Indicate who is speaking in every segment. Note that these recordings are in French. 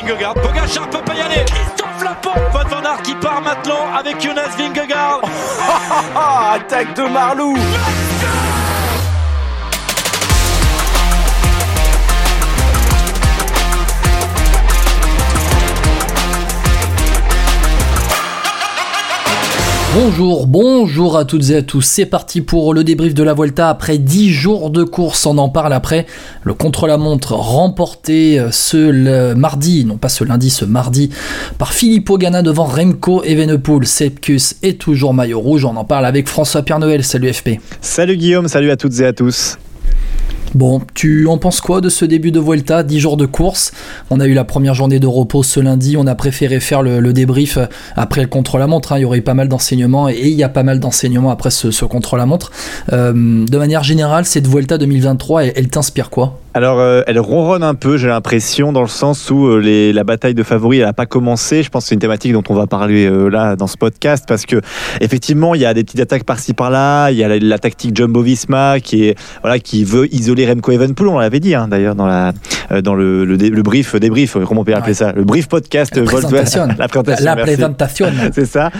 Speaker 1: Vingegaard. Pogacar peut pas y aller. Christophe Lapont. Van Van Aert qui part maintenant avec Jonas Vingegaard.
Speaker 2: Attaque de Marlou.
Speaker 3: Bonjour, bonjour à toutes et à tous. C'est parti pour le débrief de la Volta après 10 jours de course. On en parle après. Le contre-la-montre remporté euh, ce mardi, non pas ce lundi, ce mardi, par Filippo Ganna devant Remco Evenepoel. Sepkus est toujours maillot rouge. On en parle avec François Pierre Noël. Salut FP.
Speaker 4: Salut Guillaume, salut à toutes et à tous.
Speaker 3: Bon, tu en penses quoi de ce début de Vuelta? 10 jours de course. On a eu la première journée de repos ce lundi. On a préféré faire le, débrief après le contre-la-montre. Hein. Il y aurait eu pas mal d'enseignements et il y a pas mal d'enseignements après ce, contre-la-montre. Euh, de manière générale, cette Vuelta 2023, elle t'inspire quoi?
Speaker 4: Alors, euh, elle ronronne un peu, j'ai l'impression, dans le sens où euh, la bataille de favoris, elle n'a pas commencé. Je pense que c'est une thématique dont on va parler euh, là dans ce podcast, parce que effectivement, il y a des petites attaques par-ci par-là. Il y a la, tactique Jumbo-Visma qui voilà, qui veut isoler Remco Evenpool. On l'avait dit hein, d'ailleurs dans la dans le, le, le, brief débrief, comment on peut appeler ça, le brief podcast.
Speaker 3: La présentation.
Speaker 4: la présentation.
Speaker 3: La présentation.
Speaker 4: c'est ça.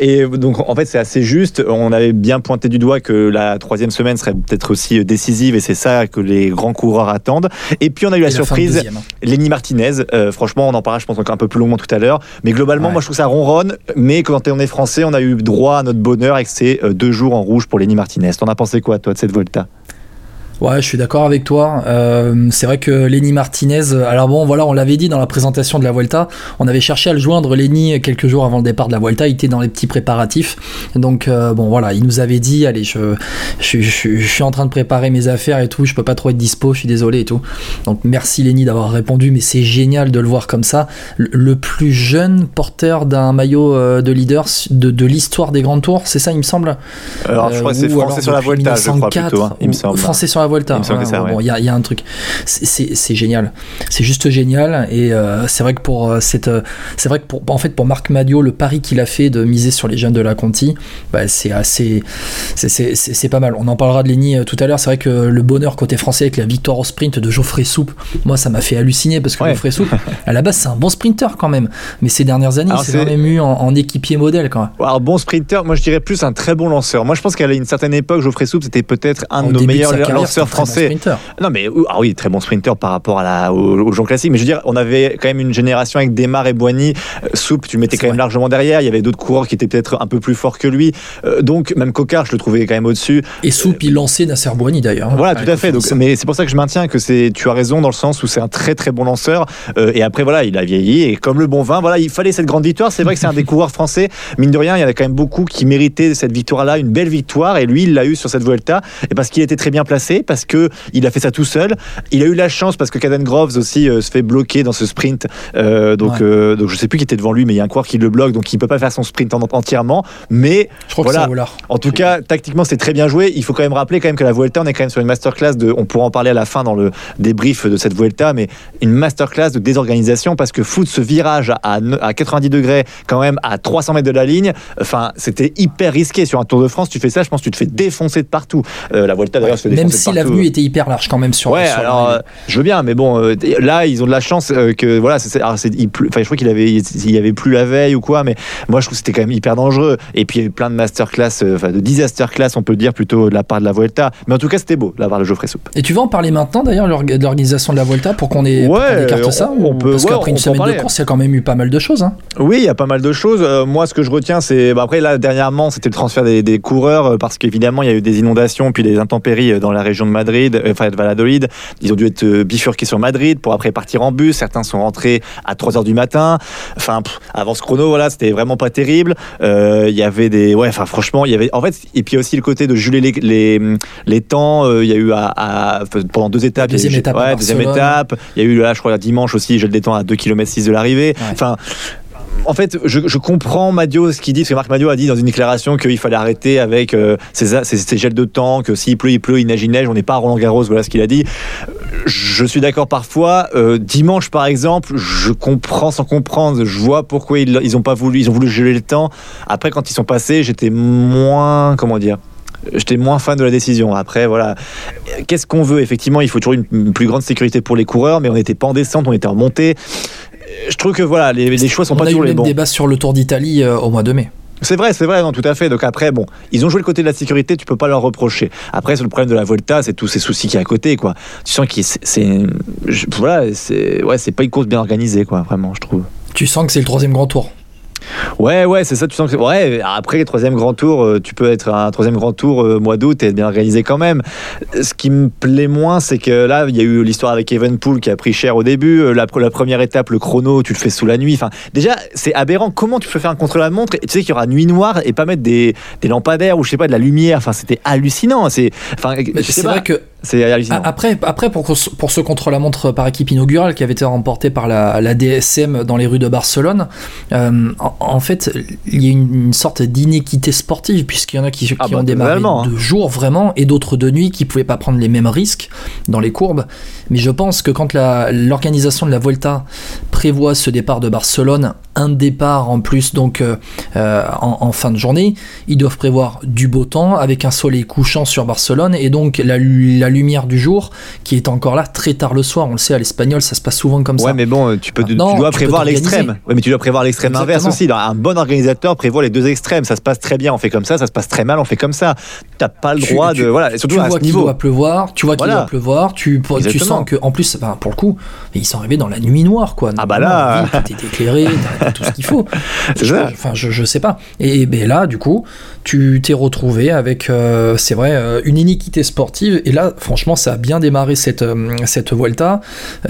Speaker 4: et donc en fait, c'est assez juste. On avait bien pointé du doigt que la troisième semaine serait peut-être aussi décisive, et c'est ça que les grands coureurs attendent. Et puis on a eu la surprise, hein. Lenny Martinez. Euh, franchement, on en parlera, je pense, encore un peu plus longuement tout à l'heure. Mais globalement, moi, je trouve ça ronronne. Mais quand on est français, on a eu droit à notre bonheur avec ces euh, deux jours en rouge pour Lenny Martinez. T'en as pensé quoi, toi, de cette Volta?
Speaker 3: Ouais, je suis d'accord avec toi. Euh, c'est vrai que Lenny Martinez, alors bon, voilà, on l'avait dit dans la présentation de la Vuelta, on avait cherché à le joindre, Lenny, quelques jours avant le départ de la Vuelta, il était dans les petits préparatifs. Donc, euh, bon, voilà, il nous avait dit, allez, je, je, je, suis en train de préparer mes affaires et tout, je peux pas trop être dispo, je suis désolé et tout. Donc, merci Lenny d'avoir répondu, mais c'est génial de le voir comme ça. Le, plus jeune porteur d'un maillot euh, de leader de, de l'histoire des grandes tours, c'est ça, il me semble?
Speaker 4: Alors, je crois que c'est français sur la Vuelta, je crois plutôt, hein, il me semble.
Speaker 3: Français sur la Volta. Il y, a un truc. C'est génial. C'est juste génial. Et euh, c'est vrai que pour euh, cette, euh, c'est vrai que pour, en fait, pour Marc Madio, le pari qu'il a fait de miser sur les jeunes de la Conti, bah, c'est assez, c'est pas mal. On en parlera de Lenny tout à l'heure. C'est vrai que le bonheur côté français avec la victoire au sprint de Geoffrey Soupe, moi, ça m'a fait halluciner parce que Geoffrey Soupe, à la base, c'est un bon sprinter quand même. Mais ces dernières années, il s'est quand même eu en, équipier modèle quand même.
Speaker 4: Alors, bon sprinter, moi je dirais plus un très bon lanceur. Moi je pense qu'à une certaine époque, Geoffrey Soupe, c'était peut-être un de nos meilleurs lanceurs français non, mais ah oui, très bon sprinter par rapport à la, aux, gens classiques. Mais je veux dire, on avait quand même une génération avec Desmar et Boigny. Euh, Soupe, tu mettais quand même largement derrière. Il y avait d'autres coureurs qui étaient peut-être un peu plus forts que lui. Euh, donc, même Cocard, je le trouvais quand même au-dessus.
Speaker 3: Et Soupe, il lançait Nasser Boigny d'ailleurs. Hein.
Speaker 4: Voilà, tout à fait. Donc, mais c'est pour ça que je maintiens que c'est, tu as raison dans le sens où c'est un très très bon lanceur. Euh, et après, voilà, il a vieilli. Et comme le bon vin, voilà, il fallait cette grande victoire. C'est vrai que c'est un des coureurs français. Mine de rien, il y en a quand même beaucoup qui méritaient cette victoire-là, une belle victoire. Et lui, il l'a eu sur cette Vuelta. Et parce qu'il était très bien placé, parce qu'il a fait ça tout seul. Il a eu la chance parce que Caden Groves aussi euh, se fait bloquer dans ce sprint. Euh, donc, euh, donc je sais plus qui était devant lui, mais il y a un coureur qui le bloque, donc il peut pas faire son sprint entièrement. Mais
Speaker 3: je
Speaker 4: voilà.
Speaker 3: Que
Speaker 4: en tout cas, tactiquement, c'est très bien joué. Il faut quand même rappeler quand même que la Vuelta, on est quand même sur une masterclass de. On pourra en parler à la fin dans le débrief de cette Vuelta, mais une masterclass de désorganisation parce que foutre ce virage à, à 90 degrés quand même à 300 mètres de la ligne, enfin, c'était hyper risqué sur un Tour de France. Tu fais ça, je pense que tu te fais défoncer de partout. la Vuelta d'ailleurs,
Speaker 3: même si l'avenue était hyper large quand même sur.
Speaker 4: Ouais, alors euh, je veux bien, mais bon, euh, là ils ont de la chance euh, que voilà, c'est, enfin, je crois qu'il avait, il y avait plus la veille ou quoi, mais moi je trouve que c'était quand même hyper dangereux. Et puis il y a eu plein de masterclass, enfin de disaster class, on peut dire plutôt de la part de la Vuelta. Mais en tout cas, c'était beau de la part de Geoffrey Soupe.
Speaker 3: Et tu vas en parler maintenant d'ailleurs de l'organisation de la Vuelta pour qu'on ait
Speaker 4: ouais,
Speaker 3: écarte ça. On peut, parce qu'après une semaine de course, il y a quand même eu pas mal de choses. Hein.
Speaker 4: Oui, il y a pas mal de choses. moi, ce que je retiens, c'est bah, après là dernièrement, c'était le transfert des, des coureurs parce qu'évidemment il y a eu des inondations puis des intempéries dans la région de Madrid, enfin de Valladolid. Ils ont dû être euh, bifurqués sur Madrid pour après partir en bus. Certains sont rentrés à 3 h du matin. Enfin, avant ce chrono, voilà, c'était vraiment pas terrible. Euh, il y avait des, ouais, enfin, franchement, il y avait, en fait, et puis aussi le côté de geler les, les, les temps. Euh, il y a eu à, pendant deux étapes.
Speaker 3: Deuxième étape.
Speaker 4: Ouais, deuxième étape. Il y a eu là, je crois, dimanche aussi, gel des temps à 2 km 6 de l'arrivée. Enfin, en fait, je, comprends Madio ce qu'il dit, parce que Marc Madio a dit dans une déclaration qu'il fallait arrêter avec euh, ces, gels de temps, que s'il pleut, il pleut, il neige, il neige, on n'est pas à Roland Garros, voilà ce qu'il a dit. Je suis d'accord parfois. Euh, dimanche, par exemple, je comprends sans comprendre, je vois pourquoi ils, ont pas voulu, ils ont voulu geler le temps. Après, quand ils sont passés, j'étais moins, comment dire, j'étais moins fan de la décision. Après, voilà. Qu'est-ce qu'on veut? Effectivement, il faut toujours une, plus grande sécurité pour les coureurs, mais on n'était pas en descente, on était en montée je trouve que voilà, les, les choix sont
Speaker 3: On
Speaker 4: pas
Speaker 3: a eu
Speaker 4: toujours
Speaker 3: le
Speaker 4: les
Speaker 3: même
Speaker 4: bons.
Speaker 3: débat sur le Tour d'Italie euh, au mois de mai.
Speaker 4: C'est vrai, c'est vrai, non, tout à fait. Donc après, bon, ils ont joué le côté de la sécurité, tu peux pas leur reprocher. Après, c'est le problème de la Volta, c'est tous ces soucis qu'il y a à côté, quoi. Tu sens que c'est, voilà, c'est, ouais, c'est pas une course bien organisée, quoi, vraiment, je trouve.
Speaker 3: Tu sens que c'est le troisième grand tour.
Speaker 4: Ouais, ouais, c'est ça. Tu sens que, ouais, après le troisième grand tour, euh, tu peux être un troisième grand tour euh, mois d'août et être bien organisé quand même. Ce qui me plaît moins, c'est que là, il y a eu l'histoire avec Evenpool qui a pris cher au début. Euh, La, la première étape, le chrono, tu le fais sous la nuit. Enfin, déjà, c'est aberrant. Comment tu peux faire un contre-la-montre et Tu sais qu'il y aura nuit noire et pas mettre des, des lampadaires ou je sais pas de la lumière. Enfin, c'était hallucinant. C'est, enfin,
Speaker 3: Mais
Speaker 4: je sais
Speaker 3: C'est
Speaker 4: pas.
Speaker 3: vrai que
Speaker 4: C'est hallucinant.
Speaker 3: après, après pour, pour ce contre-la-montre par équipe inaugurale qui avait été remporté par la, la DSM dans les rues de Barcelone, euh, en, en fait, il y a une, une sorte d'inéquité sportive puisqu'il y en a qui, qui
Speaker 4: Ah bah,
Speaker 3: ont démarré
Speaker 4: hein.
Speaker 3: de jour vraiment et d'autres de nuit qui pouvaient pas prendre les mêmes risques dans les courbes. Mais je pense que quand l'organisation de la Volta prévoit ce départ de Barcelone, un départ en plus donc euh, euh, en, en fin de journée, ils doivent prévoir du beau temps avec un soleil couchant sur Barcelone et donc la, la lumière du jour qui est encore là très tard le soir. On le sait à l'espagnol, ça se passe souvent comme
Speaker 4: Ouais,
Speaker 3: ça.
Speaker 4: mais bon, tu, peux, tu dois
Speaker 3: tu
Speaker 4: prévoir l'extrême. Ouais, mais tu dois prévoir l'extrême inverse aussi. Un bon organisateur prévoit les deux extrêmes. Ça se passe très bien, on fait comme ça. Ça se passe très mal, on fait comme ça. T'as pas le droit
Speaker 3: tu-
Speaker 4: de. Voilà, surtout
Speaker 3: tu
Speaker 4: à
Speaker 3: vois qu'il doit pleuvoir, tu vois qu'il
Speaker 4: Voilà.
Speaker 3: doit pleuvoir, tu, tu sens que en plus, enfin, pour le coup, ils sont arrivés dans la nuit noire quoi.
Speaker 4: Ah bah là.
Speaker 3: Est éclairé, t'as tout ce qu'il faut.
Speaker 4: C'est
Speaker 3: Je-. Enfin, je, je sais pas. Et ben là, du coup, tu t'es retrouvé avec, euh, c'est vrai, euh, une iniquité sportive. Et là, franchement, ça a bien démarré cette, euh, cette Vuelta.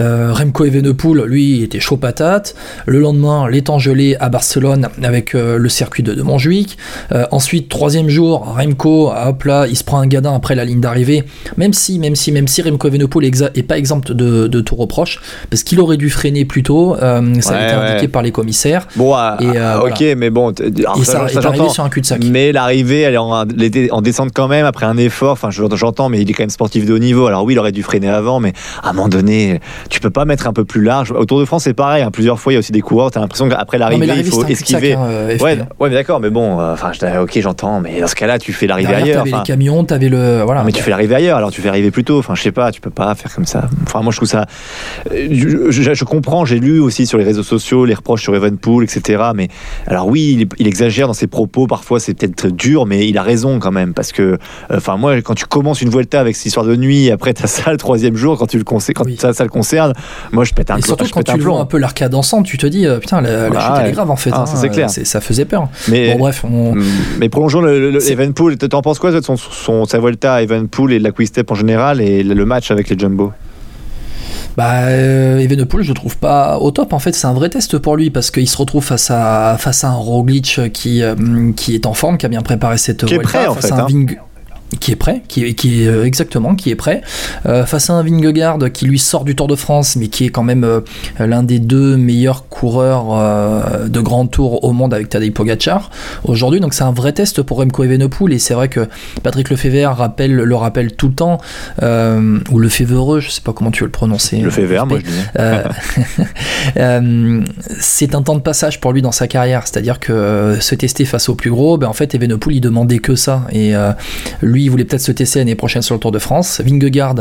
Speaker 3: Euh, Remco Evenepoel, lui, était chaud patate. Le lendemain, temps gelés à Barcelone avec euh, le circuit de, de Montjuic. Euh, ensuite, troisième jour, Remco, hop là, il se prend un gadin après la ligne d'arrivée. Même si, même si, même si Remco Evenepoel est pas exempt de, de tout reproche, parce qu'il aurait dû freiner plus tôt. ça a été
Speaker 4: ouais.
Speaker 3: indiqué par les commissaires.
Speaker 4: Bon, ah,
Speaker 3: Et,
Speaker 4: ah, ok, mais bon. alors,
Speaker 3: Et ça, sur un cul-de-sac.
Speaker 4: Mais l'arrivée, elle est en, en descente quand même après un effort. Enfin, je- j'entends, mais il est quand même sportif de haut niveau. Alors oui, il aurait dû freiner avant, mais à un moment donné, tu peux pas mettre un peu plus large. Au Tour de France, c'est pareil. hein, plusieurs fois, il y a aussi des coureurs. T'as l'impression qu'après l'arrivée, il faut esquiver.
Speaker 3: hein, euh,
Speaker 4: Ouais,
Speaker 3: hein.
Speaker 4: ouais, mais d'accord, mais bon, euh, enfin, ok, j'entends, mais dans ce cas-là, tu fais l'arrivée ailleurs.
Speaker 3: t'avais les camions, t'avais le. Voilà.
Speaker 4: Non, mais tu fais l'arrivée ailleurs, alors tu fais arriver plus tôt. Enfin, je sais pas, tu peux pas faire comme ça. Enfin, moi, je trouve ça. euh, Je, je- je comprends, j'ai lu aussi sur les réseaux sociaux les reproches sur Evenpool, etc. Mais alors, oui, il, il exagère dans ses propos. Parfois, c'est peut-être dur, mais il a raison quand même. Parce que, euh, enfin, moi, quand tu commences une Vuelta avec cette histoire de nuit, après, t'as ça le troisième jour, quand, tu le conse- quand
Speaker 3: Oui.
Speaker 4: ça, ça le concerne, moi, je pète un plomb.
Speaker 3: surtout quand tu vois un peu l'arcade dansante, tu te dis, euh, putain, la, la
Speaker 4: Ah,
Speaker 3: chute elle est grave en fait.
Speaker 4: Ah,
Speaker 3: hein,
Speaker 4: c'est clair.
Speaker 3: ça faisait peur.
Speaker 4: Mais,
Speaker 3: Bon, bref, on.
Speaker 4: mais prolongeons le, le- Evenpool. T'en penses quoi de son, son, sa Vuelta à Evenpool et de la Quick Step en général et le, match avec les Jumbo?
Speaker 3: Bah, euh, Evenepoel, je trouve pas au top. En fait, c'est un vrai test pour lui parce qu'il se retrouve face à, face à un Roglic qui, euh, qui est en forme, qui a bien préparé cette
Speaker 4: Qui est prêt, en
Speaker 3: face
Speaker 4: fait,
Speaker 3: à un
Speaker 4: hein.
Speaker 3: Ving- qui est prêt, qui est, qui est euh, exactement, qui est prêt, euh, face à un Vingegaard qui lui sort du Tour de France, mais qui est quand même euh, l'un des deux meilleurs coureurs euh, de grand tour au monde avec Tadej Pogacar aujourd'hui. Donc c'est un vrai test pour Remco Evenepoel et c'est vrai que Patrick Lefebvre rappelle, le rappelle tout le temps, ou Lefebvre, je sais pas comment tu veux le prononcer.
Speaker 4: Le fait vert, moi je dis.
Speaker 3: C'est un temps de passage pour lui dans sa carrière, c'est-à-dire que se tester face au plus gros, ben en fait Evenepoel il demandait que ça et lui il voulait peut-être se tester l'année prochaine sur le Tour de France. Vingegaard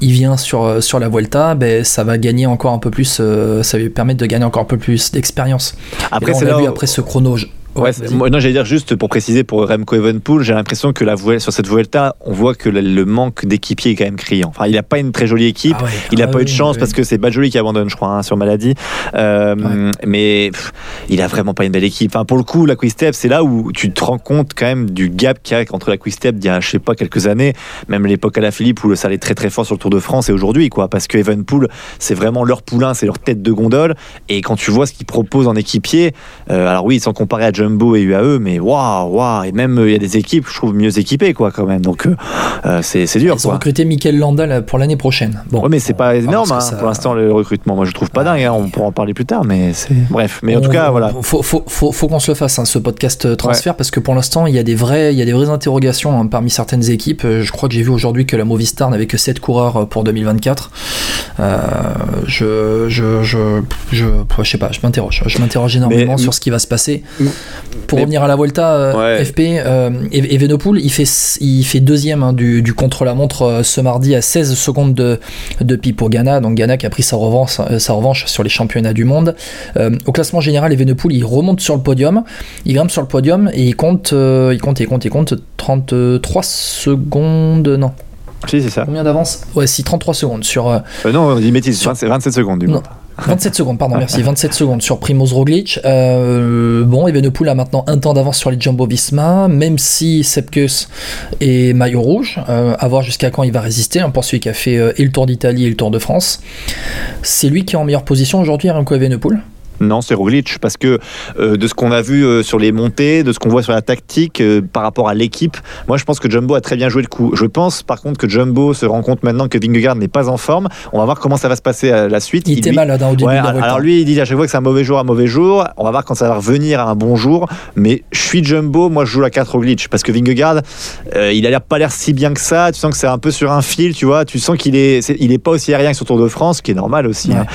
Speaker 3: il vient sur euh, sur la Vuelta, ben ça va gagner encore un peu plus, euh, ça va lui permettre de gagner encore un peu plus d'expérience.
Speaker 4: Après,
Speaker 3: Et là,
Speaker 4: c'est
Speaker 3: on a
Speaker 4: là
Speaker 3: vu
Speaker 4: où-
Speaker 3: après ce chrono.
Speaker 4: Ouais, moi, non, j'allais dire juste pour préciser pour Remco Evenpool, j'ai l'impression que la sur cette Vuelta, on voit que le, manque d'équipiers est quand même criant. Enfin, il n'a pas une très jolie équipe.
Speaker 3: Ah ouais,
Speaker 4: Il n'a
Speaker 3: ah
Speaker 4: pas eu de chance
Speaker 3: oui.
Speaker 4: parce que c'est Badjoli qui abandonne, je crois, hein, sur maladie. Euh, Mais pff, il a vraiment pas une belle équipe. Enfin, pour le coup, la Quick Step, c'est là où tu te rends compte quand même du gap qu'il y a entre la Quick Step d'il y a, je sais pas, quelques années, même l'époque à la Philippe où ça allait très très fort sur le Tour de France et aujourd'hui, quoi. Parce que Evenpool, c'est vraiment leur poulain, c'est leur tête de gondole. Et quand tu vois ce qu'ils proposent en équipier, euh, alors oui, sans comparer à Jumbo et UAE, mais waouh, waouh. Et même, euh, il y a des équipes, je trouve, mieux équipées, quoi, quand même. Donc, euh, euh, c'est dur,
Speaker 3: Ils ont recruté Mikel Landa pour l'année prochaine. Bon,
Speaker 4: Ouais, mais c'est pas
Speaker 3: voir
Speaker 4: énorme hein,
Speaker 3: ça-
Speaker 4: pour l'instant le recrutement. Moi, je trouve pas dingue. hein, On pourra en parler plus tard, mais c'est bref. Mais en tout cas, voilà.
Speaker 3: Faut, faut, faut, faut qu'on se le fasse, hein, ce podcast transfert, parce que pour l'instant, il y a des vrais, il y a des vraies interrogations parmi certaines équipes. Je crois que j'ai vu aujourd'hui que la Movistar n'avait que 7 coureurs pour 2024. Euh, je, je, je, je, je sais pas, je m'interroge. Je m'interroge énormément
Speaker 4: Mais-
Speaker 3: sur ce qui va se passer. Pour revenir à la Volta FP, Evenepoel, il fait, il fait deuxième hein, du, du contre-la-montre ce mardi à 16 secondes de, de pour Ghana. Donc Ghana qui a pris sa revanche, sa revanche sur les championnats du monde. au classement général, Evenepoel, il remonte sur le podium, il grimpe sur le podium et il compte, il compte, il compte, il compte 33 secondes, non.
Speaker 4: Si, c'est ça.
Speaker 3: Combien d'avance? Ouais, si, 33 secondes sur.
Speaker 4: Euh, non, il met sur... 27 secondes du coup.
Speaker 3: 27 secondes, pardon, merci. 27 secondes sur Primoz Roglic. Euh, bon, Evenepoel a maintenant un temps d'avance sur les Jumbo Visma, même si Sepkus est maillot rouge. Euh, à voir jusqu'à quand il va résister. Hein, pour celui qui a fait et le Tour d'Italie et le Tour de France. C'est lui qui est en meilleure position aujourd'hui, Remco Evenepoel?
Speaker 4: Non, c'est Roglic, parce que euh, de ce qu'on a vu euh, sur les montées, de ce qu'on voit sur la tactique euh, par rapport à l'équipe, moi je pense que Jumbo a très bien joué le coup. Je pense par contre que Jumbo se rend compte maintenant que Vingegaard n'est pas en forme. On va voir comment ça va se passer à la suite.
Speaker 3: Il, était malade hein, au début de la
Speaker 4: Alors lui, il dit à chaque fois que c'est un mauvais jour, un mauvais jour. On va voir quand ça va revenir à un bon jour. Mais je suis Jumbo, moi je joue la 4 Roglic, parce que Vingegaard, il a pas l'air si bien que ça. Tu sens que c'est un peu sur un fil, tu vois. Tu sens qu'il est, il est pas aussi aérien que sur Tour de France, ce qui est normal aussi. Hein.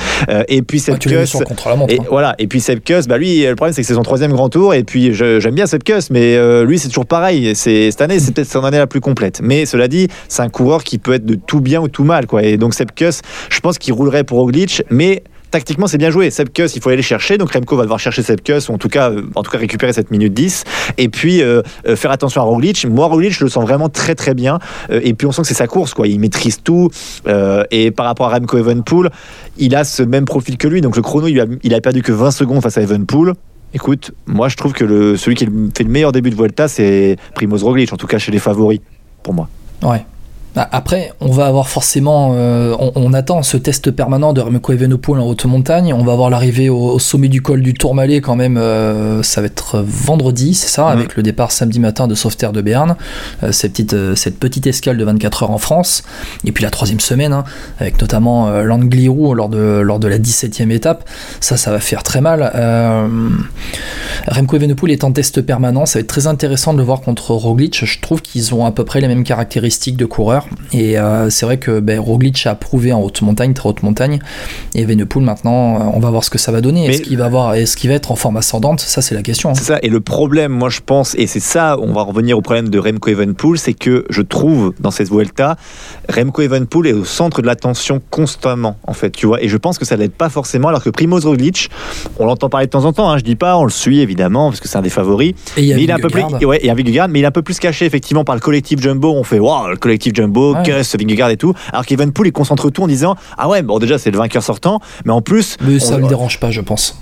Speaker 4: et puis cette
Speaker 3: ouais, contre la montre,
Speaker 4: et,
Speaker 3: hein.
Speaker 4: Voilà. Et puis cette bah lui, le problème c'est que c'est son troisième grand tour, et puis j'aime bien Sepkus, mais euh, lui c'est toujours pareil. Cette année, c'est peut-être son année la plus complète. Mais cela dit, c'est un coureur qui peut être de tout bien ou tout mal, quoi. Et donc Sepkus, je pense qu'il roulerait pour Roglic, mais tactiquement, c'est bien joué. Sepkus, il faut aller le chercher. Donc Remco va devoir chercher Sepkus, ou en tout cas, euh, en tout cas récupérer cette minute 10. Et puis euh, faire attention à Roglic. Moi, Roglic, je le sens vraiment très très bien. et puis on sent que c'est sa course, quoi. Il maîtrise tout. et par rapport à Remco Evenpool, il a ce même profil que lui. Donc le chrono, il a, il a perdu que 20 secondes face à Evenpool. Écoute, moi je trouve que le, celui qui fait le meilleur début de Vuelta, c'est Primoz Roglic, en tout cas chez les favoris, pour moi.
Speaker 3: Ouais. Bah, après, on va avoir forcément, euh, on, attend ce test permanent de Remco Evenepoel en haute montagne. On va avoir l'arrivée au, sommet du col du Tourmalet quand même. Euh, ça va être vendredi, c'est ça, avec le départ samedi matin de Sauveterre de Berne. Euh, cette, petite, cette petite escale de 24 heures en France. Et puis la troisième semaine, hein, avec notamment l'Angliru lors de, lors de la 17e étape. Ça, ça va faire très mal. Remco Evenepoel est en test permanent. Ça va être très intéressant de le voir contre Roglic. Je trouve qu'ils ont à peu près les mêmes caractéristiques de coureur. Et euh, c'est vrai que ben, Roglic a prouvé en haute montagne, très haute montagne. Et Venepool, maintenant, euh, on va voir ce que ça va donner. Est-ce qu'il va, avoir, est -ce va être en forme ascendante? Ça, c'est la question. Hein.
Speaker 4: C'est ça. Et le problème, moi, je pense, et c'est ça, on va revenir au problème de Remco Evenpool, c'est que je trouve dans cette Vuelta, Remco Evenpool est au centre de l'attention constamment, en fait, tu vois. Et je pense que ça l'aide pas forcément, alors que Primoz Roglic, on l'entend parler de temps en temps, hein, je dis pas, on le suit évidemment, parce que c'est un des favoris.
Speaker 3: Et il, mais il est un
Speaker 4: peu plus, ouais, et mais il est un peu plus caché, effectivement, par le collectif Jumbo. On fait, waouh, le collectif Jumbo, ouais. Vingegaard et tout. Alors qu'Evenpool, il concentre tout en disant, ah ouais, bon, déjà, c'est le vainqueur sortant, mais en plus.
Speaker 3: Mais ça ne le dérange pas, je pense.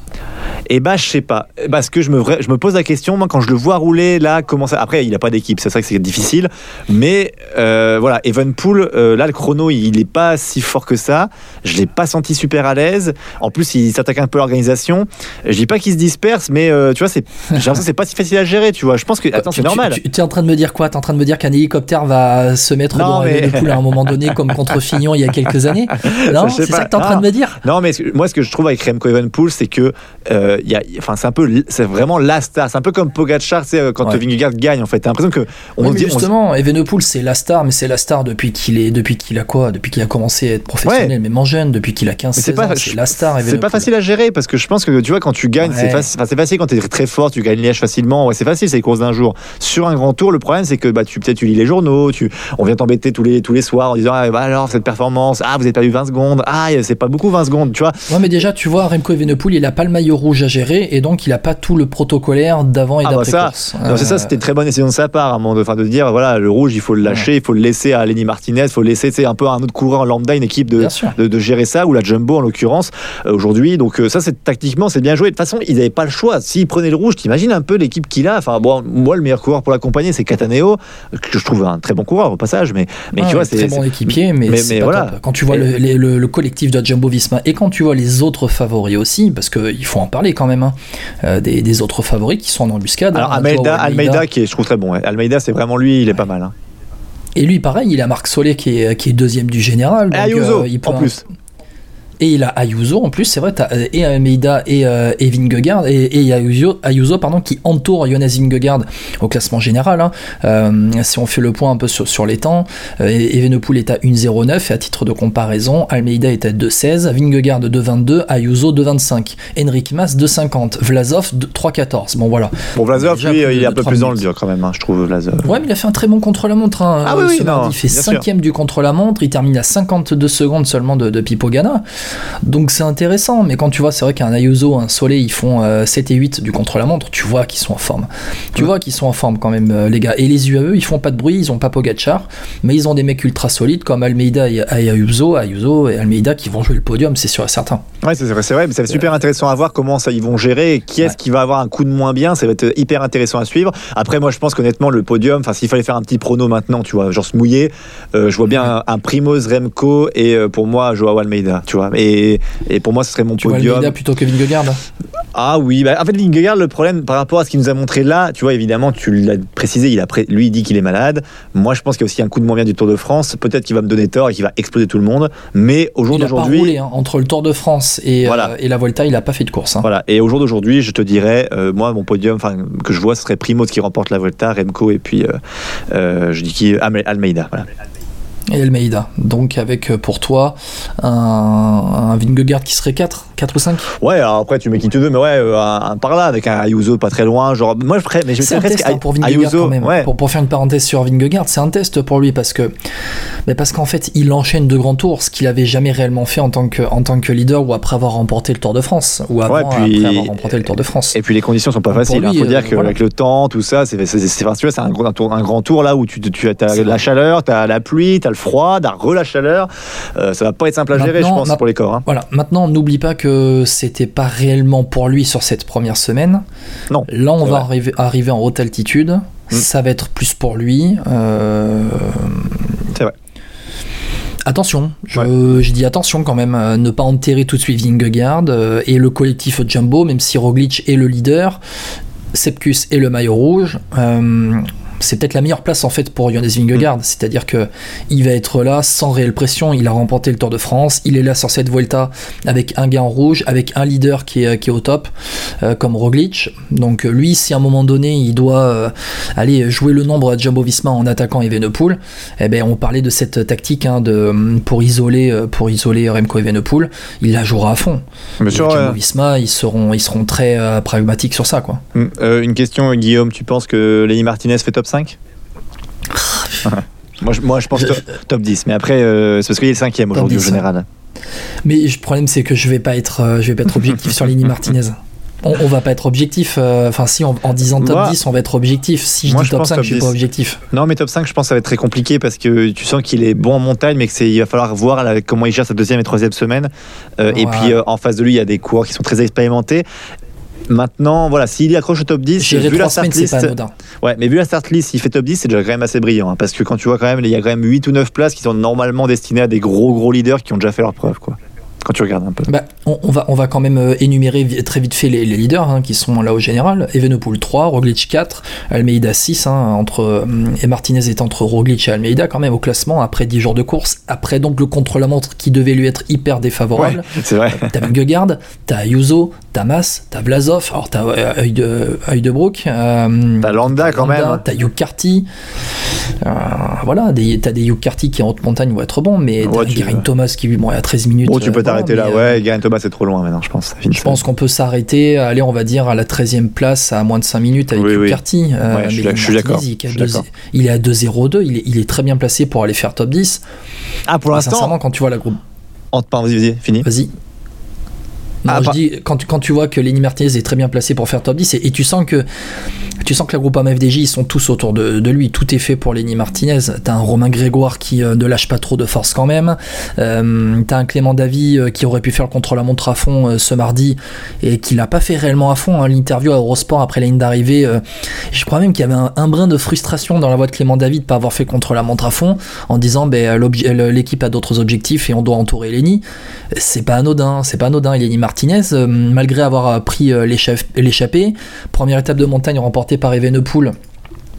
Speaker 4: Et eh bah, je sais pas. Parce que je me, je me pose la question, moi, quand je le vois rouler là, comment ça. Après, il n'a pas d'équipe, c'est vrai que c'est difficile. Mais euh, voilà, Evenpool, euh, là, le chrono, il n'est pas si fort que ça. Je l'ai pas senti super à l'aise. En plus, il s'attaque un peu à l'organisation. Je dis pas qu'il se disperse, mais euh, tu vois, c'est, j'ai l'impression que c'est pas si facile à gérer, tu vois. Je pense que. Attends, c'est normal.
Speaker 3: Tu, es en train de me dire quoi? Tu es en train de me dire qu'un hélicoptère va se mettre dans mais... À un moment donné, comme contre Fignon il y a quelques années Non, c'est ça que tu es en train de me dire
Speaker 4: Non, mais moi, ce que je trouve avec Remco Evenpool, c'est que euh, y a, enfin, c'est un peu, c'est vraiment la star. C'est un peu comme Pogacar, c'est quand ouais. Vingegaard gagne en fait. T'as l'impression que
Speaker 3: on dit, justement, Evenepoel c'est la star, mais c'est la star depuis qu'il est, depuis qu'il a quoi, depuis qu'il a commencé à être professionnel, même en jeune, depuis qu'il a 15 16 ans. C'est la star.
Speaker 4: C'est pas facile à gérer parce que je pense que tu vois quand tu gagnes, c'est facile, c'est facile quand t'es très fort, tu gagnes Liège facilement. Ouais, c'est facile, c'est les courses d'un jour. Sur un grand tour, le problème c'est que bah tu peut-être tu lis les journaux, tu, on vient t'embêter tous les tous les soirs en disant ah, bah alors cette performance, ah vous avez perdu 20 secondes, ah c'est pas beaucoup 20 secondes, tu vois.
Speaker 3: Ouais, mais déjà tu vois Remco Evenepoel, il a pas le maillot rouge à gérer et donc il a pas tout le protocolaire d'avant et ah, bah d'après
Speaker 4: ça, c'est ça, c'était une très bonne décision de sa part, de, de dire voilà le rouge il faut le lâcher, il faut le laisser à Lenny Martinez, il faut le laisser un peu à un autre coureur lambda, une équipe de, de, gérer ça ou la Jumbo en l'occurrence euh, aujourd'hui. Donc euh, ça c'est tactiquement c'est bien joué. De toute façon ils n'avaient pas le choix. S'ils prenaient le rouge, t'imagines un peu l'équipe qu'il a. Enfin bon, moi le meilleur coureur pour l'accompagner c'est Cataneo, que je trouve un très bon coureur au passage, mais mais tu vois c'est
Speaker 3: très bon équipier, mais, mais, voilà. Quand tu vois le, le, collectif de Jumbo Visma et quand tu vois les autres favoris aussi, parce qu'il faut en parler quand même, hein, euh, des, des, autres favoris qui sont en embuscade.
Speaker 4: Alors hein, Almeida, Almeida, qui est, je trouve très bon. Almeida, c'est vraiment lui, il est pas mal. Hein.
Speaker 3: Et lui, pareil, il a Marc Solé qui est, qui est deuxième du général.
Speaker 4: Donc, Ayuso, euh, il en plus.
Speaker 3: Et il a Ayuso en plus, c'est vrai, t'as et Almeida et, et Vingegaard et, et Ayuso, Ayuso pardon, qui entoure Jonas Vingegaard au classement général. Hein. si on fait le point un peu sur, sur les temps, Evenepoel est à 1,09 et à titre de comparaison, Almeida est à 2,16, Vingegaard 2,22, Ayuso 2,25, Henrik Mas 2,50, Vlasov 3,14. Bon voilà.
Speaker 4: Bon Vlasov, lui, il est un peu plus dans le dur quand même, hein, je trouve Vlasov.
Speaker 3: Ouais, mais il a fait un très bon contre-la-montre. Hein,
Speaker 4: ah oui, oui non,
Speaker 3: il fait cinquième du contre-la-montre, il termine à 52 secondes seulement de, de Pipogana. Donc c'est intéressant, mais quand tu vois, c'est vrai qu'un Ayuso, un Soleil, ils font 7 et 8 du contre-la-montre, tu vois qu'ils sont en forme. Tu vois qu'ils sont en forme quand même, euh, les gars. Et les UAE, ils font pas de bruit, ils ont pas Pogachar, mais ils ont des mecs ultra solides comme Almeida et Ayuso, Ayuso et Almeida qui vont jouer le podium, c'est sûr et certain.
Speaker 4: Ouais, c'est vrai, c'est vrai, mais c'est super intéressant à voir comment ça ils vont gérer, qui est-ce qui va avoir un coup de moins bien, ça va être hyper intéressant à suivre. Après, moi, je pense qu'honnêtement, le podium, enfin, s'il fallait faire un petit prono maintenant, tu vois, genre se mouiller, euh, je vois bien un, Primoz Remco et euh, pour moi, Joao Almeida, tu vois. Et, et pour moi, ce serait mon
Speaker 3: tu
Speaker 4: podium.
Speaker 3: Vois plutôt que Vingegaard
Speaker 4: Ah oui, bah, en fait, Vingegaard, le problème par rapport à ce qu'il nous a montré là, tu vois, évidemment, tu l'as précisé, il a lui, il dit qu'il est malade. Moi, je pense qu'il y a aussi un coup de moins bien du Tour de France. Peut-être qu'il va me donner tort et qu'il va exploser tout le monde. Mais au jour d'aujourd'hui.
Speaker 3: Hein. Entre le Tour de France et,
Speaker 4: voilà.
Speaker 3: euh, et la Volta, il n'a pas fait de course. Hein.
Speaker 4: Voilà. Et au jour d'aujourd'hui, je te dirais, euh, moi, mon podium que je vois, ce serait Primoz qui remporte la Volta, Remco et puis, euh, je dis qui Almeida. Voilà
Speaker 3: et Almeida. Donc avec pour toi un, un qui serait 4, 4 ou 5
Speaker 4: Ouais, alors après tu mets qui tu veux, mais ouais, un, par là, avec un Ayuso pas très loin. Genre, moi je ferais, mais je
Speaker 3: c'est un test hein, pour Vingegaard Ayuso, quand même. Ouais. Pour, pour, faire une parenthèse sur Vingegaard, c'est un test pour lui parce que, mais parce qu'en fait, il enchaîne de grands tours, ce qu'il avait jamais réellement fait en tant que, en tant que leader ou après avoir remporté le Tour de France ou avant,
Speaker 4: ouais, puis,
Speaker 3: après avoir remporté le Tour de France.
Speaker 4: Et puis les conditions sont pas
Speaker 3: Donc
Speaker 4: faciles. Il
Speaker 3: lui,
Speaker 4: faut dire
Speaker 3: euh,
Speaker 4: qu'avec
Speaker 3: voilà.
Speaker 4: le temps, tout ça, c'est, c'est, c'est, un, un, tour- un grand tour là où tu, tu as la chaleur, tu as la pluie, tu as le froid, tu as re la chaleur. Euh, ça va pas être simple à gérer, je pense, pour les corps. hein.
Speaker 3: Voilà, maintenant n'oublie pas que c'était pas réellement pour lui sur cette première semaine.
Speaker 4: Non,
Speaker 3: Là, on va arriver, arriver en haute altitude. Ça va être plus pour lui. Euh,
Speaker 4: C'est vrai.
Speaker 3: Attention, je, je dis attention quand même, euh, ne pas enterrer tout de suite Vingegaard euh, et le collectif Jumbo, même si Roglic est le leader, Sepkus est le maillot rouge. C'est peut-être la meilleure place en fait pour Jonas Vingegaard, c'est-à-dire que il va être là sans réelle pression. Il a remporté le Tour de France, il est là sur cette Vuelta avec un gars en rouge, avec un leader qui est, qui est au top, euh, comme Roglic. Donc lui, si à un moment donné il doit euh, aller jouer le nombre à Jumbo-Visma en attaquant Evenepoel, eh ben on parlait de cette tactique hein, de pour isoler euh, pour isoler Remco Evenepoel, il la jouera à fond.
Speaker 4: Bien sûr.
Speaker 3: Jumbo-Visma, ils seront ils seront très pragmatiques sur ça quoi.
Speaker 4: Mm. Une question, Guillaume, tu penses que Lenny Martinez fait top 5 moi, je, moi, je pense top, top 10, mais après, euh, c'est parce qu'il est le cinquième
Speaker 3: Top
Speaker 4: aujourd'hui au
Speaker 3: 10,
Speaker 4: général.
Speaker 3: Mais le problème c'est que je vais pas être euh, je vais pas être objectif sur Lini Martinez. On, on va pas être objectif. euh, Enfin, si en, en disant top
Speaker 4: Moi-
Speaker 3: 10, on va être objectif. Si je
Speaker 4: Moi,
Speaker 3: dis
Speaker 4: je
Speaker 3: top
Speaker 4: pense
Speaker 3: 5,
Speaker 4: top
Speaker 3: je suis pas
Speaker 4: 10.
Speaker 3: objectif.
Speaker 4: Non, mais top 5, je pense que ça va être très compliqué parce que tu sens qu'il est bon en montagne, mais qu'il va falloir voir comment il gère sa deuxième et troisième semaine. Euh, Et puis euh, en face de lui, il y a des coureurs qui sont très expérimentés. Maintenant, voilà, s'il accroche au top 10,
Speaker 3: Gérer
Speaker 4: vu la start
Speaker 3: semaines,
Speaker 4: list,
Speaker 3: pas
Speaker 4: ouais, mais vu la start list, s'il fait top 10, c'est déjà quand même assez brillant. hein, parce que quand tu vois quand même, il y a quand même 8 ou 9 places qui sont normalement destinées à des gros gros leaders qui ont déjà fait leur preuve, quoi. Quand tu regardes un peu.
Speaker 3: Bah, on, on va, on va quand même euh, énumérer très vite fait les, les leaders hein, qui sont là au général. Evenepoel 3, Roglic 4, Almeida 6. hein, entre, euh, et Martinez est entre Roglic et Almeida quand même au classement après 10 jours de course. Après donc le contre-la-montre qui devait lui être hyper défavorable.
Speaker 4: c'est vrai.
Speaker 3: T'as Vingegaard, t'as Ayuso, t'as Mas, t'as Vlasov, alors t'as euh, Œil de, Œil de Brook, euh,
Speaker 4: T'as Landa quand
Speaker 3: Landa,
Speaker 4: même.
Speaker 3: T'as Hugh Carty. Euh, voilà, des- t'as des Hugh Carty qui en haute montagne vont être bons, mais
Speaker 4: Ouais,
Speaker 3: t'as Geraint Thomas qui lui bon, est à 13 minutes.
Speaker 4: Bon, tu peux
Speaker 3: euh,
Speaker 4: t'arrêter là.
Speaker 3: euh,
Speaker 4: Ouais, Garen Thomas, c'est trop loin maintenant, je pense.
Speaker 3: Je pense qu'on peut s'arrêter, aller, on va dire, à la 13e place à moins de 5 minutes avec
Speaker 4: Oui,
Speaker 3: Hugh
Speaker 4: oui.
Speaker 3: Carty. Euh,
Speaker 4: Ouais, je suis
Speaker 3: mais
Speaker 4: d'ac- je suis
Speaker 3: Martinez,
Speaker 4: d'accord,
Speaker 3: Il, est à deux-
Speaker 4: d'accord.
Speaker 3: il est à 2-0-2, il est, il est très bien placé pour aller faire top 10.
Speaker 4: Ah, pour l'instant,
Speaker 3: sincèrement, quand tu vois la groupe.
Speaker 4: pardon, vas-y, vas-y, fini.
Speaker 3: Vas-y. Non,
Speaker 4: Ah,
Speaker 3: je
Speaker 4: pas-
Speaker 3: dis, quand, tu- quand tu vois que Lenny Martinez est très bien placé pour faire top 10, et, et tu sens que tu sens que la groupe FDJ, ils sont tous autour de, lui. Tout est fait pour Lenny Martinez. T'as un Romain Grégoire qui euh, ne lâche pas trop de force quand même. Euh, T'as un Clément Davy euh, qui aurait pu faire le contre-la-montre à fond ce mardi et qui l'a pas fait réellement à fond. hein. L'interview à Eurosport après la ligne d'arrivée, je crois même qu'il y avait un, brin de frustration dans la voix de Clément Davy de pas avoir fait contre-la-montre à fond en disant ben, l'équipe a d'autres objectifs et on doit entourer Lenny. C'est pas anodin, c'est pas anodin. Et Lenny Martinez, malgré avoir pris l'échapp- l'échappée, première étape de montagne remportée par Evenepoel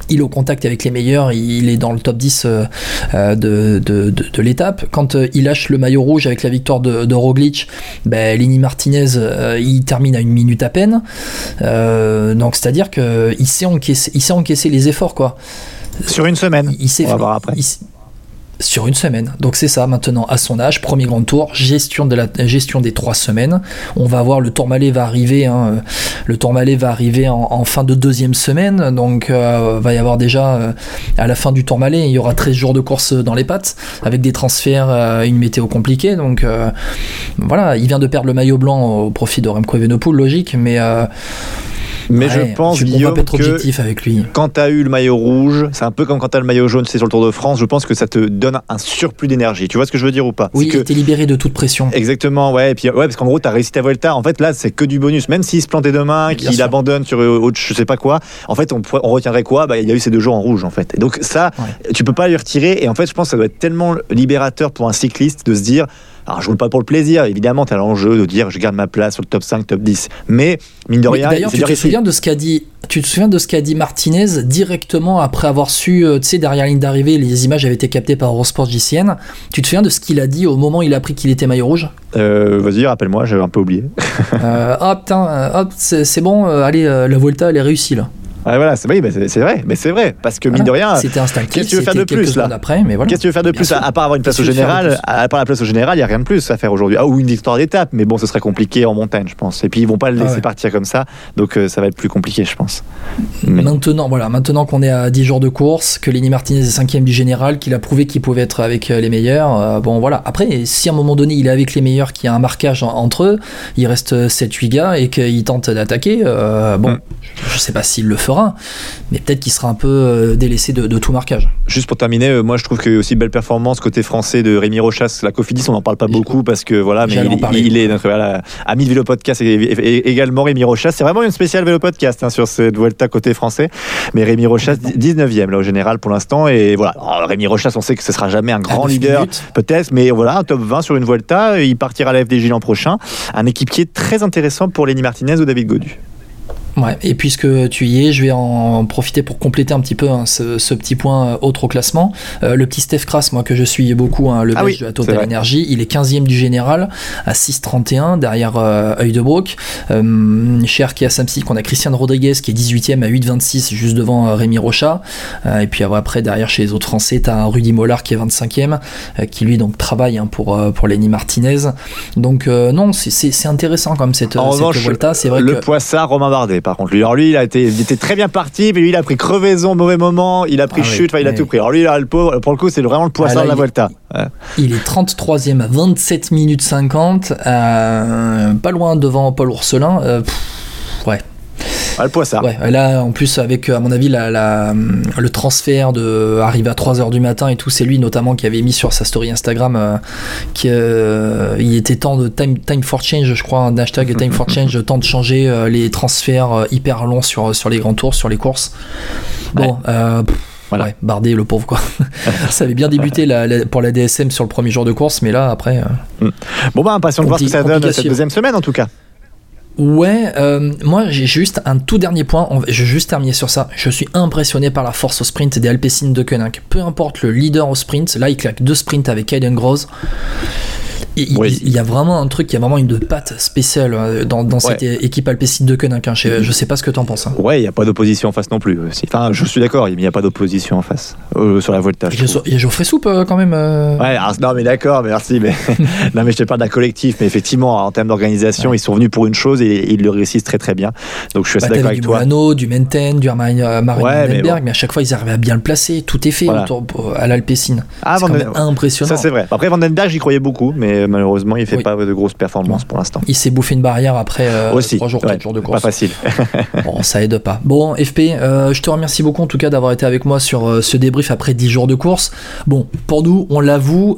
Speaker 3: il est au contact avec les meilleurs, il est dans le top 10 euh, euh, de, de, de, l'étape. Quand euh, il lâche le maillot rouge avec la victoire de, Roglic, ben, Lenny Martinez, il termine à une minute à peine. donc c'est-à-dire qu'il sait, encaisser, il sait encaisser les efforts. quoi.
Speaker 4: Sur une semaine, il sait, on va voir après
Speaker 3: sur une semaine. Donc c'est ça maintenant à son âge, premier grand tour, gestion de la gestion des trois semaines. On va voir le Tourmalet va arriver, hein, le Tourmalet va arriver en, fin de deuxième semaine, donc euh, va y avoir déjà euh, à la fin du Tourmalet, il y aura 13 jours de course dans les pattes avec des transferts, euh, une météo compliquée. Donc voilà, il vient de perdre le maillot blanc au profit de Remco Evenepoel, logique, mais
Speaker 4: mais je pense, Guillaume,
Speaker 3: être objectif avec lui.
Speaker 4: quand tu as eu le maillot rouge, c'est un peu comme quand tu as le maillot jaune, c'est sur le Tour de France, je pense que ça te donne un surplus d'énergie. Tu vois ce que je veux dire ou pas?
Speaker 3: Oui,
Speaker 4: que...
Speaker 3: tu es libéré de toute pression.
Speaker 4: Exactement, ouais. Et puis, ouais, parce qu'en gros, tu as réussi ta Volta. En fait, là, c'est que du bonus. Même s'il se plantait demain, qu'il abandonne sur euh, autre, je sais pas quoi, en fait, on, on retiendrait quoi? Bah, Il y a eu ces deux jours en rouge, en fait. Et donc, ça, tu peux pas lui retirer. Et en fait, je pense que ça doit être tellement libérateur pour un cycliste de se dire alors, je roule pas pour le plaisir, évidemment, tu as l'enjeu de dire je garde ma place sur le top 5, top 10. Mais, mine de rien,
Speaker 3: d'ailleurs, tu te souviens de ce qu'a dit, tu te souviens de ce qu'a dit Martinez directement après avoir su, euh, tu sais, derrière la ligne d'arrivée, les images avaient été captées par Eurosport JCN. Tu te souviens de ce qu'il a dit au moment où il a appris qu'il était maillot rouge?
Speaker 4: Euh, Vas-y, rappelle-moi, j'avais un peu oublié.
Speaker 3: euh, oh putain, hop, c'est bon, euh, allez, la Volta, elle est réussie là.
Speaker 4: Ah, voilà, c'est oui, c'est vrai, mais c'est vrai, parce que mine de rien,
Speaker 3: c'était instinctif.
Speaker 4: Qu'est-ce que tu veux faire de plus là
Speaker 3: après, mais voilà.
Speaker 4: Qu'est-ce que tu veux faire de plus à, part avoir une place au général À part la place au général, il y a rien de plus à faire aujourd'hui. Ah, ou une victoire d'étape, mais bon, ce serait compliqué en montagne, je pense. Et puis ils vont pas le laisser partir comme ça, donc euh, ça va être plus compliqué, je pense.
Speaker 3: Maintenant, voilà, maintenant qu'on est à 10 jours de course, que Lenny Martinez est cinquième du général, qu'il a prouvé qu'il pouvait être avec euh, les meilleurs, euh, bon voilà. Après, si à un moment donné il est avec les meilleurs, qu'il y a un marquage entre eux, il reste 7-8 gars et qu'il tente d'attaquer, bon, mm. je sais pas s'il le fera, mais peut-être qu'il sera un peu euh, délaissé de, tout marquage.
Speaker 4: Juste pour terminer, euh, moi je trouve que aussi belle performance côté français de Rémi Rochas, la Cofidis, on n'en parle pas beaucoup parce que voilà, mais il, est notre ami de Vélo Podcast et, également Rémi Rochas. C'est vraiment une spéciale Vélo Podcast hein, sur cette Vuelta côté français. Mais Rémi Rochas, 19e là au général pour l'instant. Et voilà, Rémi Rochas, on sait que ce sera jamais un grand leader, peut-être, mais voilà, un top 20 sur une Vuelta. Il partira à la FDJ l'an prochain. Un équipier très intéressant pour Lenny Martinez ou David Godu.
Speaker 3: Ouais, et puisque tu y es, je vais en profiter pour compléter un petit peu hein, ce, petit point euh, autre au classement. Euh, le petit Steph Kras, moi que je suis beaucoup, hein, le ah de la Total Energy, il est 15e du général à 6,31 derrière euh, de Brook. Euh, Cher qui est à Samsic, on a Christian Rodriguez qui est 18e à 8,26 juste devant Rémi Rocha. et puis après, derrière chez les autres Français, tu as Rudy Mollard qui est 25e, qui lui donc travaille hein, pour, pour Lenny Martinez. Donc non, c'est intéressant comme cette,
Speaker 4: en cette Volta. Vrai le que... Poissard, Romain Bardet par contre. Lui, alors lui, il, a été, il était très bien parti, mais lui, il a pris crevaison, mauvais moment, il a pris ah chute, il a tout pris. Alors lui, là, le pour le coup, c'est vraiment le poisson ah de la Volta.
Speaker 3: Il est 33e à 27 minutes 50, euh, pas loin devant Paul Ourselin. Euh, ouais,
Speaker 4: ah, le poissard.
Speaker 3: Ouais, là, en plus, avec, à mon avis, la, le transfert de arriver à 3h du matin et tout, c'est lui notamment qui avait mis sur sa story Instagram euh, qu'il euh, était temps de time, time for change, je crois, un hashtag time for change, temps de changer euh, les transferts hyper longs sur, sur les grands tours, sur les courses. Bon, voilà. Ouais, Bardet, le pauvre quoi. ça avait bien débuté pour la DSM sur le premier jour de course, mais là après.
Speaker 4: Mm. Bon bah impatient de voir ce que ça donne cette deuxième semaine en tout cas.
Speaker 3: Ouais, euh, moi j'ai juste un tout dernier point, je vais juste terminer sur ça. Je suis impressionné par la force au sprint des Alpecin de Koenig. Peu importe le leader au sprint, là il claque deux sprints avec Aiden Gross. Il, y a vraiment un truc, il y a vraiment une patte spéciale euh, dans, cette équipe alpécide de Koenig. Hein. Je, je, sais pas ce que tu en penses. Hein.
Speaker 4: Ouais, il n'y a pas d'opposition en face non plus. Enfin, je suis d'accord, il n'y a pas d'opposition en face euh, sur la Volta.
Speaker 3: Il y a Geoffrey Soupe euh, quand même.
Speaker 4: Ouais, non mais d'accord, merci. Mais non mais je te parle d'un collectif, mais effectivement en termes d'organisation, ils sont venus pour une chose et, ils le réussissent très très bien. Donc je suis assez bah, d'accord avec
Speaker 3: du Molano, du Menten, du Marine ouais, mais, à chaque fois ils arrivaient à bien le placer. Tout est fait à l'Alpecin. Ah, c'est impressionnant.
Speaker 4: Ça c'est vrai. Après Vandenberg, j'y croyais beaucoup, mais malheureusement, il fait pas de grosses performances pour l'instant.
Speaker 3: Il s'est bouffé une barrière après euh, Aussi, 3 jours, jours de course.
Speaker 4: Pas facile.
Speaker 3: bon, ça aide pas. Bon, FP, euh, je te remercie beaucoup en tout cas d'avoir été avec moi sur euh, ce débrief après 10 jours de course. Bon, pour nous, on l'avoue,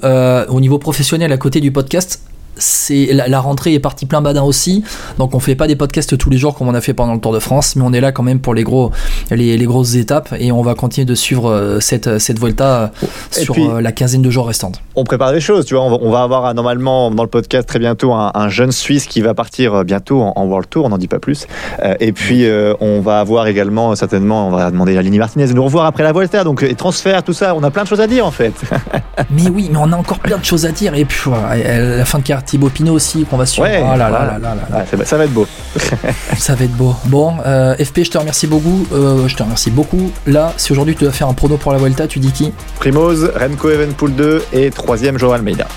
Speaker 3: au niveau professionnel à côté du podcast, c'est la, la rentrée est partie plein badin aussi, donc on fait pas des podcasts tous les jours comme on a fait pendant le Tour de France, mais on est là quand même pour les gros, les, les grosses étapes et on va continuer de suivre euh, cette cette Volta euh,
Speaker 4: Et
Speaker 3: sur
Speaker 4: puis-
Speaker 3: euh, la quinzaine de jours restantes.
Speaker 4: on prépare des choses, tu vois. On va, on va avoir euh, normalement dans le podcast très bientôt un, un jeune Suisse qui va partir euh, bientôt en, en World Tour, on n'en dit pas plus. Euh, et puis euh, on va avoir également euh, certainement, on va demander à Lini Martinez de nous revoir après la Volta, donc euh, et transfert, tout ça, on a plein de choses à dire en fait.
Speaker 3: Mais oui, mais on a encore plein de choses à dire et puis euh, la fin de carrière Thibaut Pinot aussi qu'on va suivre.
Speaker 4: Ouais,
Speaker 3: Oh là là
Speaker 4: voilà.
Speaker 3: là là là.
Speaker 4: C'est- ça va être beau.
Speaker 3: Ça va être beau. Bon, euh, FP, je te remercie beaucoup. Euh, je te remercie beaucoup. Là, si aujourd'hui tu dois faire un prono pour la Vuelta, tu dis qui?
Speaker 4: Primoz, Remco Evenpool 2 et troisième Joao Almeida.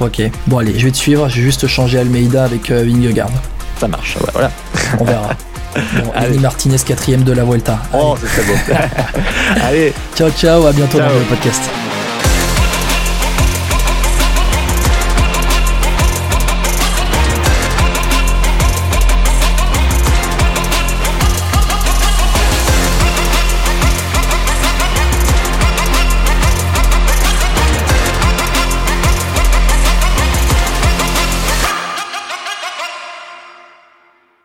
Speaker 3: Ok. Bon, allez, je vais te suivre. Je vais juste changer Almeida avec euh, Vingegaard.
Speaker 4: Ça marche, ouais, voilà.
Speaker 3: On verra. Bon,
Speaker 4: Allez.
Speaker 3: Martinez, quatrième de la Vuelta. Allez.
Speaker 4: Oh, c'est très beau. Allez.
Speaker 3: Ciao, ciao. À bientôt
Speaker 4: Ciao.
Speaker 3: dans le podcast.